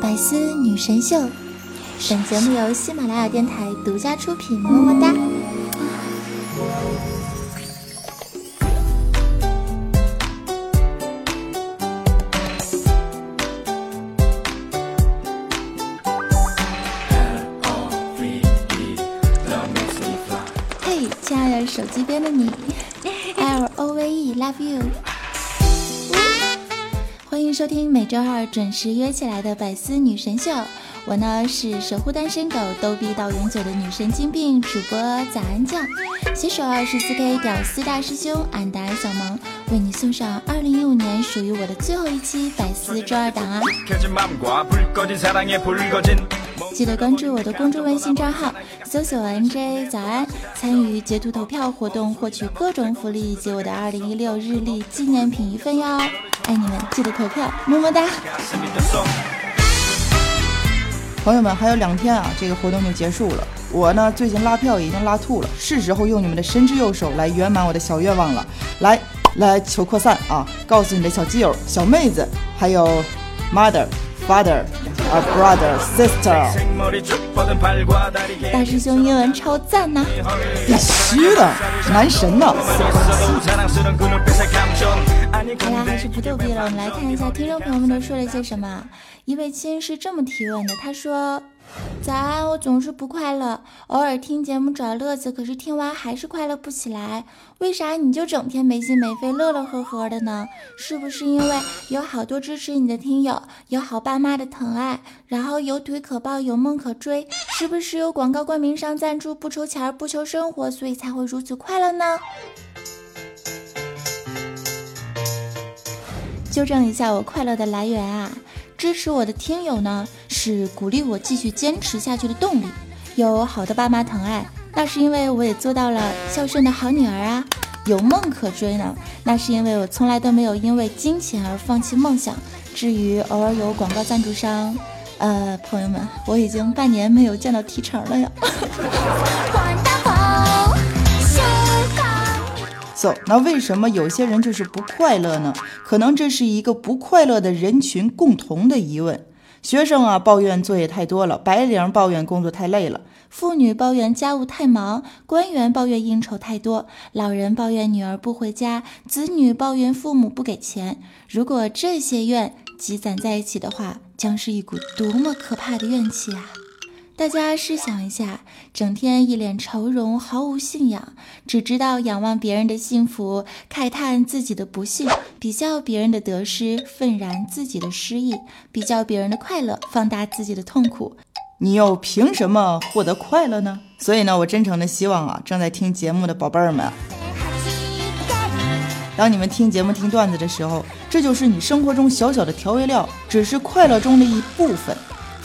百思女神秀，本节目由喜马拉雅电台独家出品，么么哒。嘿，亲爱的手机边的你，L O V E love you。收听每周二准时约起来的百思女神秀。我呢是守护单身狗、逗逼到永久的女神经病主播早安酱，携手二十四 K 屌丝大师兄安达小萌，为你送上二零一五年属于我的最后一期百思周二档啊！记得关注我的公众微信账号，搜索 NJ 早安，参与截图投票活动，获取各种福利以及我的二零一六日历纪念品一份哟！爱你们，记得投票，么么哒！朋友们，还有两天啊，这个活动就结束了。我呢，最近拉票已经拉吐了，是时候用你们的神之右手来圆满我的小愿望了。来，来求扩散啊！告诉你的小基友、小妹子，还有 mother、father、a brother、sister。大师兄英文超赞呐！必须的，男神呢！好啦，还是不逗逼了，我们来看一下听众朋友们都说了些什么。一位亲是这么提问的，他说：“早安，我总是不快乐，偶尔听节目找乐子，可是听完还是快乐不起来。为啥你就整天没心没肺、乐乐呵呵的呢？是不是因为有好多支持你的听友，有好爸妈的疼爱，然后有腿可抱，有梦可追？是不是有广告冠名商赞助，不愁钱不求生活，所以才会如此快乐呢？”纠正一下我快乐的来源啊！支持我的听友呢，是鼓励我继续坚持下去的动力。有好的爸妈疼爱，那是因为我也做到了孝顺的好女儿啊。有梦可追呢，那是因为我从来都没有因为金钱而放弃梦想。至于偶尔有广告赞助商，呃，朋友们，我已经半年没有见到提成了呀。走那为什么有些人就是不快乐呢？可能这是一个不快乐的人群共同的疑问。学生啊，抱怨作业太多了；白领抱怨工作太累了；妇女抱怨家务太忙；官员抱怨应酬太多；老人抱怨女儿不回家；子女抱怨父母不给钱。如果这些怨积攒在一起的话，将是一股多么可怕的怨气啊！大家试想一下，整天一脸愁容，毫无信仰，只知道仰望别人的幸福，慨叹自己的不幸，比较别人的得失，愤然自己的失意，比较别人的快乐，放大自己的痛苦，你又凭什么获得快乐呢？所以呢，我真诚的希望啊，正在听节目的宝贝儿们，当你们听节目、听段子的时候，这就是你生活中小小的调味料，只是快乐中的一部分。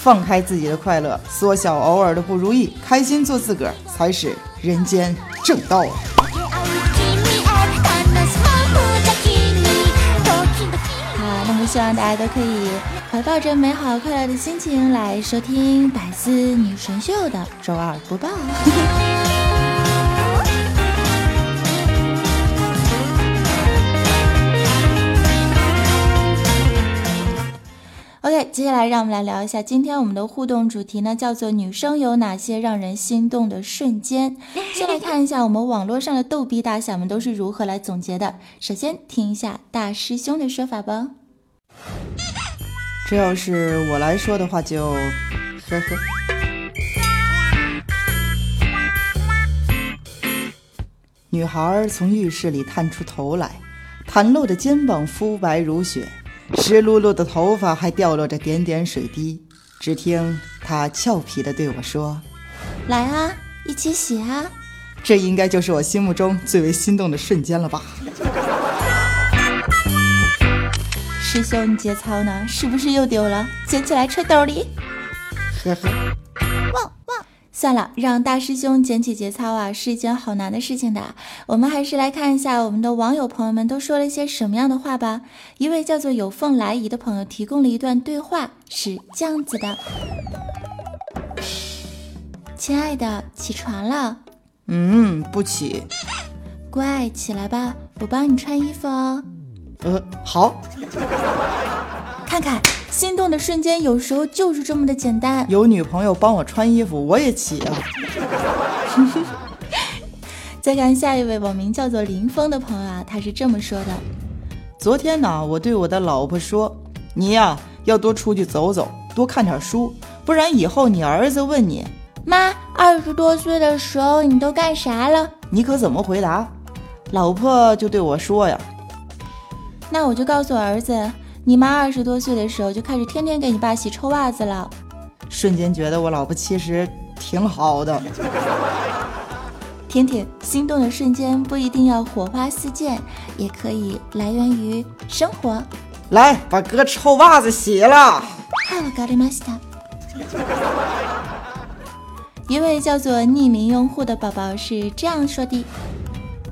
放开自己的快乐，缩小偶尔的不如意，开心做自个儿才是人间正道！好，那么希望大家都可以怀抱着美好快乐的心情来收听百思女神秀的周二播报。接下来让我们来聊一下今天我们的互动主题呢，叫做女生有哪些让人心动的瞬间。先来看一下我们网络上的逗逼大侠们都是如何来总结的。首先听一下大师兄的说法吧。这要是我来说的话，就呵呵。女孩从浴室里探出头来，袒露的肩膀肤白如雪。湿漉漉的头发还掉落着点点水滴，只听他俏皮地对我说：“来啊，一起洗啊！”这应该就是我心目中最为心动的瞬间了吧？师兄，你节操呢？是不是又丢了？捡起来揣兜里。呵呵。算了，让大师兄捡起节操啊，是一件好难的事情的。我们还是来看一下我们的网友朋友们都说了一些什么样的话吧。一位叫做有凤来仪的朋友提供了一段对话，是这样子的：亲爱的，起床了。嗯，不起。乖，起来吧，我帮你穿衣服哦。呃，好。看看，心动的瞬间有时候就是这么的简单。有女朋友帮我穿衣服，我也起啊。再看下一位网名叫做林峰的朋友啊，他是这么说的：昨天呢，我对我的老婆说，你呀要多出去走走，多看点书，不然以后你儿子问你，妈，二十多岁的时候你都干啥了？你可怎么回答？老婆就对我说呀，那我就告诉我儿子，你妈二十多岁的时候就开始天天给你爸洗臭袜子了。瞬间觉得我老婆其实挺好的。甜甜心动的瞬间不一定要火花四溅，也可以来源于生活。来，把哥臭袜子洗了。一位叫做匿名用户的宝宝是这样说的：“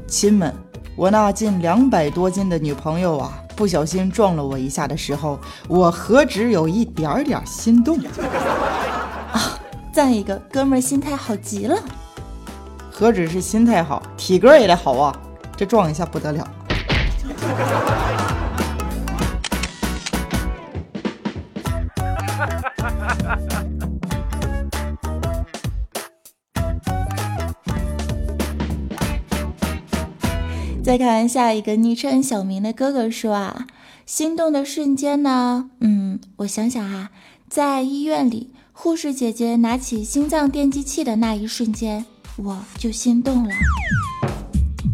亲们，我那近两百多斤的女朋友啊，不小心撞了我一下的时候，我何止有一点点心动啊！赞一个，哥们儿心态好极了。”何止是心态好，体格也得好啊！这撞一下不得了。再看下一个昵称小明的哥哥说啊，心动的瞬间呢？嗯，我想想啊，在医院里，护士姐姐拿起心脏电击器的那一瞬间。我就心动了，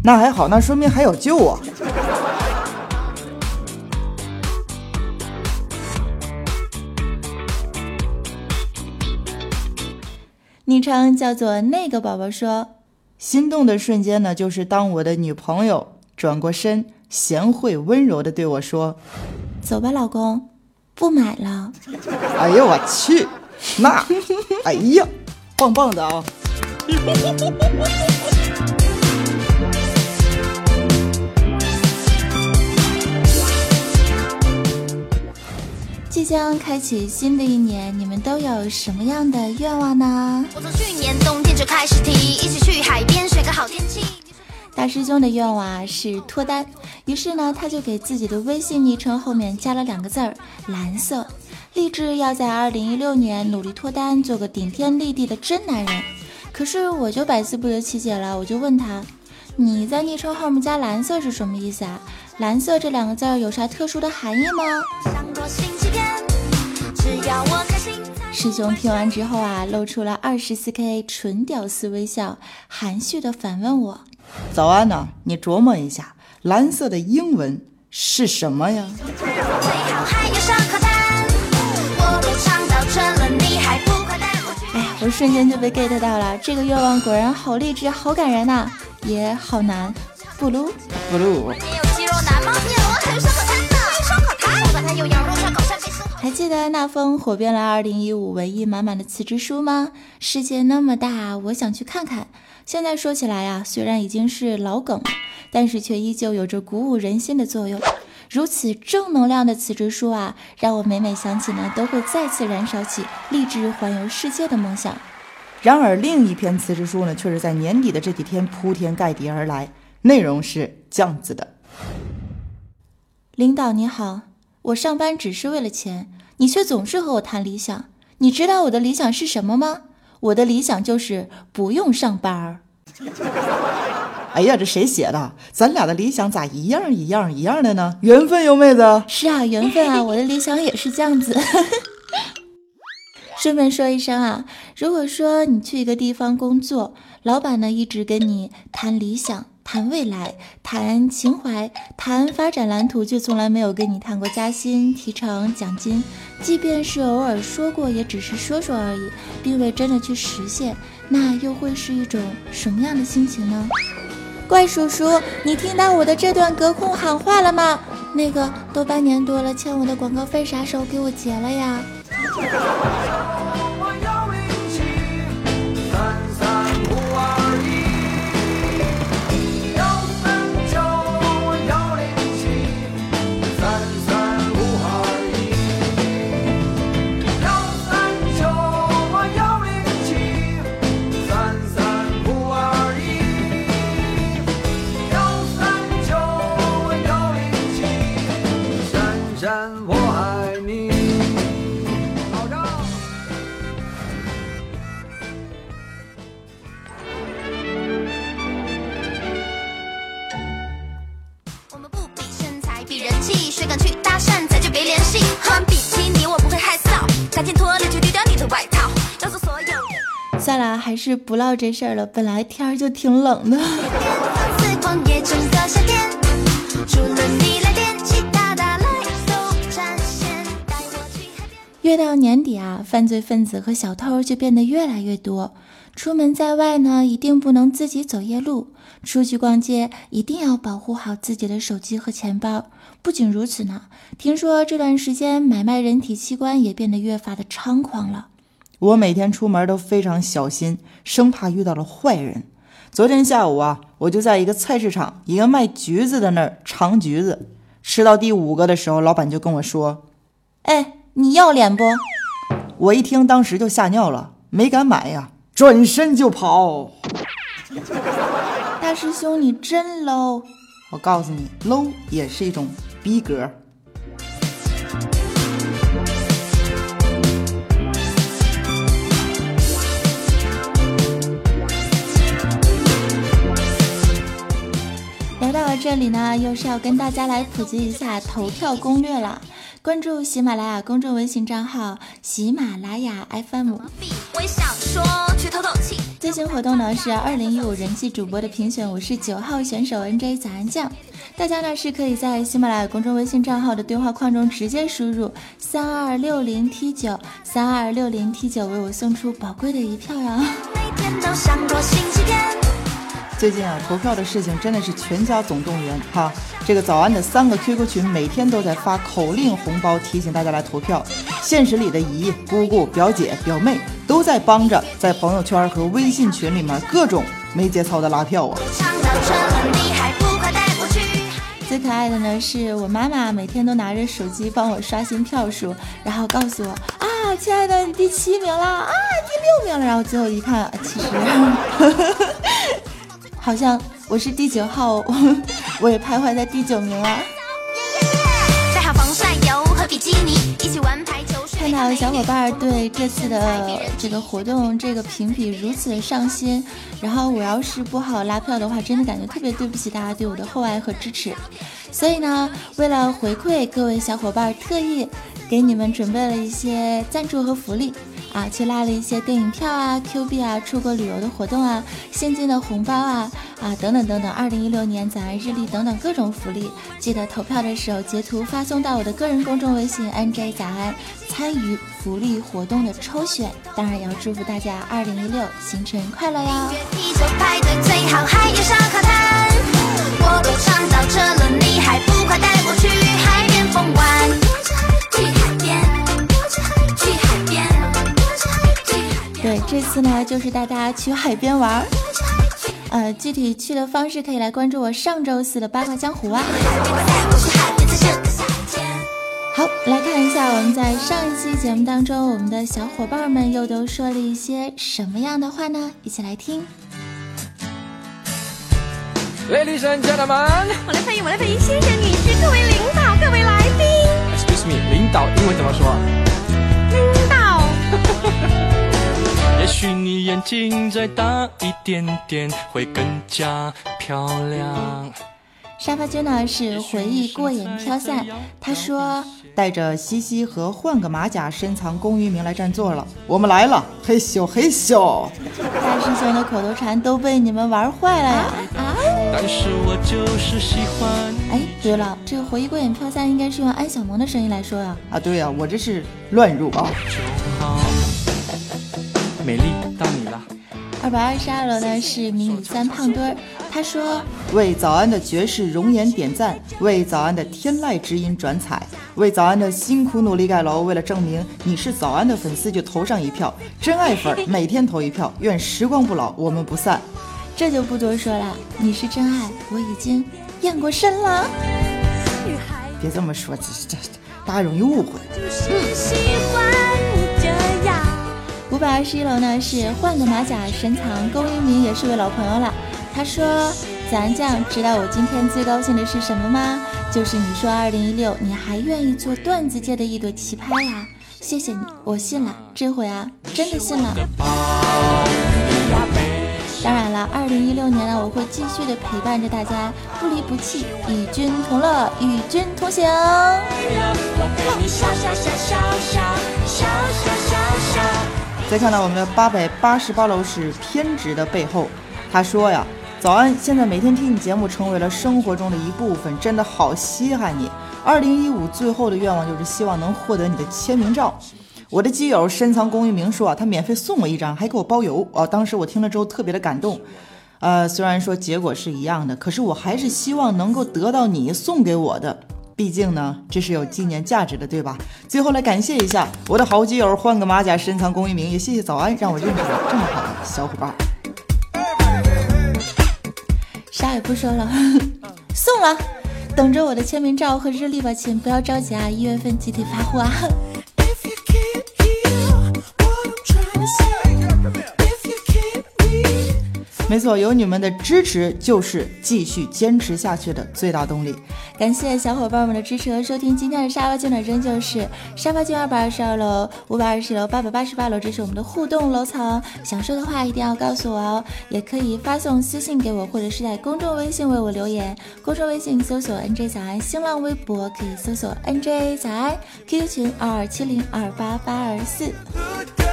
那还好，那说明还有救啊！昵称叫做那个宝宝说，心动的瞬间呢，就是当我的女朋友转过身，贤惠温柔的对我说：“走吧，老公，不买了。”哎呦我去，那，哎呀，棒棒的啊！即将开启新的一年，你们都有什么样的愿望呢？我从去年冬天就开始提，一起去海边选个好天气。大师兄的愿望啊是脱单，于是呢，他就给自己的微信昵称后面加了两个字儿“蓝色”，立志要在二零一六年努力脱单，做个顶天立地的真男人。可是我就百思不得其解了，我就问他：“你在昵称后面加蓝色是什么意思啊？蓝色这两个字有啥特殊的含义吗？”师兄听完之后啊，露出了二十四 K 纯屌丝微笑，含蓄的反问我：“早安呢？你琢磨一下，蓝色的英文是什么呀？”哎我瞬间就被 get 到了，这个愿望果然好励志，好感人呐，也好难。不撸不撸。还记得那封火遍了2015文艺满满的辞职书吗？世界那么大，我想去看看。现在说起来啊，虽然已经是老梗，但是却依旧有着鼓舞人心的作用。如此正能量的辞职书啊，让我每每想起呢，都会再次燃烧起立志环游世界的梦想。然而，另一篇辞职书呢，却是在年底的这几天铺天盖地而来，内容是这样子的：领导你好，我上班只是为了钱，你却总是和我谈理想。你知道我的理想是什么吗？我的理想就是不用上班儿。哎呀，这谁写的？咱俩的理想咋一样一样一样的呢？缘分哟，妹子。是啊，缘分啊，我的理想也是这样子。顺便说一声啊，如果说你去一个地方工作，老板呢一直跟你谈理想、谈未来、谈情怀、谈发展蓝图，却从来没有跟你谈过加薪、提成、奖金，即便是偶尔说过，也只是说说而已，并未真的去实现，那又会是一种什么样的心情呢？怪叔叔，你听到我的这段隔空喊话了吗？那个都半年多了，欠我的广告费啥时候给我结了呀？谁敢去搭讪，咱就别联系。喝完比基尼我不会害臊，赶紧脱了就丢掉你的外套，要做所有。算了，还是不唠这事儿了，本来天儿就挺冷的。越到年底啊，犯罪分子和小偷就变得越来越多。出门在外呢，一定不能自己走夜路；出去逛街，一定要保护好自己的手机和钱包。不仅如此呢，听说这段时间买卖人体器官也变得越发的猖狂了。我每天出门都非常小心，生怕遇到了坏人。昨天下午啊，我就在一个菜市场，一个卖橘子的那儿尝橘子，吃到第五个的时候，老板就跟我说：“哎。”你要脸不？我一听，当时就吓尿了，没敢买呀，转身就跑。大师兄，你真 low！我告诉你，low 也是一种逼格。来到了这里呢，又是要跟大家来普及一下投票攻略了。关注喜马拉雅公众微信账号喜马拉雅 FM。最新活动呢是二零一五人气主播的评选，我是九号选手 NJ 早安酱。大家呢是可以在喜马拉雅公众微信账号的对话框中直接输入三二六零 T 九三二六零 T 九，为我送出宝贵的一票呀。最近啊，投票的事情真的是全家总动员哈。这个早安的三个 QQ 群每天都在发口令红包，提醒大家来投票。现实里的姨、姑姑、表姐、表妹都在帮着，在朋友圈和微信群里面各种没节操的拉票啊。最可爱的呢，是我妈妈每天都拿着手机帮我刷新票数，然后告诉我啊，亲爱的，你第七名了啊，第六名了。然后最后一看，其实。好像我是第九号，我也徘徊在第九名啊。看到小伙伴对这次的这个活动这个评比如此的上心，然后我要是不好拉票的话，真的感觉特别对不起大家对我的厚爱和支持。所以呢，为了回馈各位小伙伴，特意给你们准备了一些赞助和福利。啊，去拉了一些电影票啊、Q 币啊、出国旅游的活动啊、现金的红包啊啊等等等等，二零一六年早安日历等等各种福利，记得投票的时候截图发送到我的个人公众微信 NJ 早安，参与福利活动的抽选。当然要祝福大家二零一六新春快乐哟！我都唱到这了，你还不快带我去这次呢就是带大家去海边玩儿，呃，具体去的方式可以来关注我上周四的八卦江湖啊。好，来看一下我们在上一期节目当中，我们的小伙伴们又都说了一些什么样的话呢？一起来听。Ladies and gentlemen，我来翻译，我来翻译，先生、女士、各位领导、各位来宾。Excuse me，领导英文怎么说？领导。你眼睛再大一点点，会更加漂亮。沙发君呢是回忆过眼飘散，他说带着西西和换个马甲深藏功与名来占座了，我们来了，嘿咻嘿咻。大师兄的口头禅都被你们玩坏了呀！啊！但是我就是喜欢。哎，对了，这个回忆过眼飘散应该是用安小萌的声音来说呀。啊，对呀，我这是乱入啊。美丽到你了。二百二十二楼呢是迷你三胖墩儿，他说为早安的绝世容颜点赞，为早安的天籁之音转彩，为早安的辛苦努力盖楼。为了证明你是早安的粉丝，就投上一票，真爱粉每天投一票，愿时光不老，我们不散。这就不多说了，你是真爱，我已经验过身了。别这么说，这这大家容易误会。五百二十一楼呢是换个马甲深藏龚一鸣也是位老朋友了。他说：“咱酱知道我今天最高兴的是什么吗？就是你说二零一六你还愿意做段子界的一朵奇葩呀！谢谢你，我信了，这回啊真的信了。当然了，二零一六年呢我会继续的陪伴着大家，不离不弃，与君同乐，与君同行。”再看到我们的八百八十八楼是偏执的背后，他说呀：“早安，现在每天听你节目成为了生活中的一部分，真的好稀罕你。二零一五最后的愿望就是希望能获得你的签名照。”我的基友深藏功与名说啊，他免费送我一张，还给我包邮啊！当时我听了之后特别的感动。呃，虽然说结果是一样的，可是我还是希望能够得到你送给我的，毕竟呢，这是有纪念价值的，对吧？最后来感谢一下我的好基友，换个马甲，深藏功与名，也谢谢早安，让我认识了这么好的小伙伴。啥也不说了，送了，等着我的签名照和日历吧，亲，不要着急啊，一月份集体发货啊。没错，有你们的支持就是继续坚持下去的最大动力。感谢小伙伴们的支持和收听，今天的沙发君呢，仍旧是沙发君二百二十二楼、五百二十楼、八百八十八楼，这是我们的互动楼层。想说的话一定要告诉我哦，也可以发送私信给我，或者是在公众微信为我留言。公众微信搜索 NJ 小安，新浪微博可以搜索 NJ 小安，QQ 群二二七零二八八二四。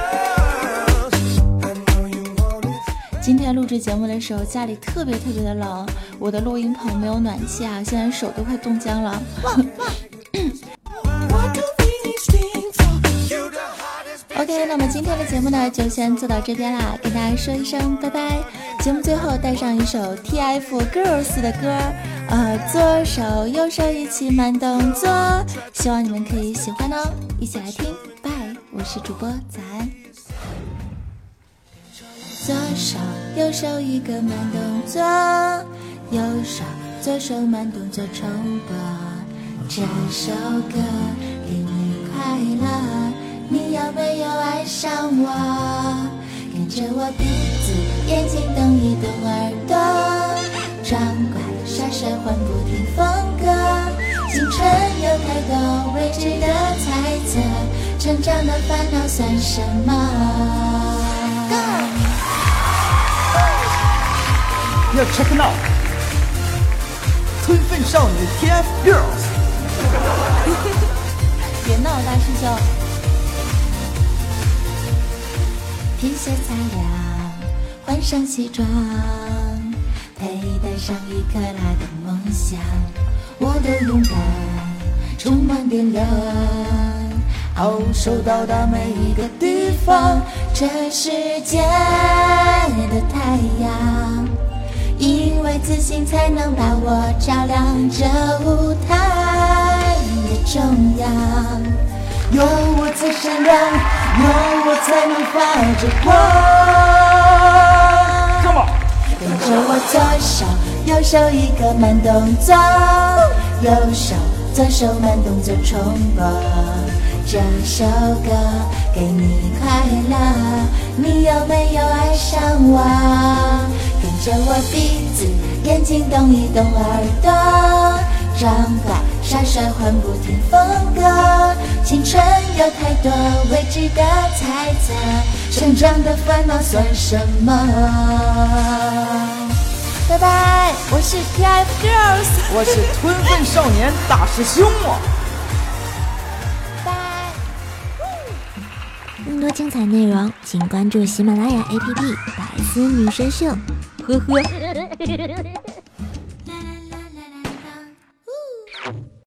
今天录制节目的时候，家里特别特别的冷，我的录音棚没有暖气啊，现在手都快冻僵了。OK，那么今天的节目呢，就先做到这边啦，跟大家说一声拜拜。节目最后带上一首 TFGIRLS 的歌，呃，左手右手一起慢动作，希望你们可以喜欢哦，一起来听。拜，我是主播早安。左手右手一个慢动作，右手左手慢动作重播。这首歌给你快乐，你有没有爱上我？跟着我鼻子眼睛动一动耳朵，装乖耍帅换不停风格。青春有太多未知的猜测，成长的烦恼算什么？要 check it out，吞粪少女 TFGIRLS，别闹，大师兄。天色擦亮，换上西装，佩戴上一克拉的梦想，我的勇敢充满电量，好手到达每一个地方，这世界的太阳。自信，才能把我照亮这舞台的中央。有我才闪亮，有我才能发着光。跟着我左手右手一个慢动作，右手左手慢动作重播。这首歌给你快乐，你有没有爱上我？跟着我鼻子，眼睛动一动耳朵，换不停风格。青春有太多未知的猜测，成长的烦恼算什么？拜拜，我是 TFGIRLS，我是吞粪少年大师兄啊！拜。更多精彩内容，请关注喜马拉雅 APP《百思女神秀》。呵呵。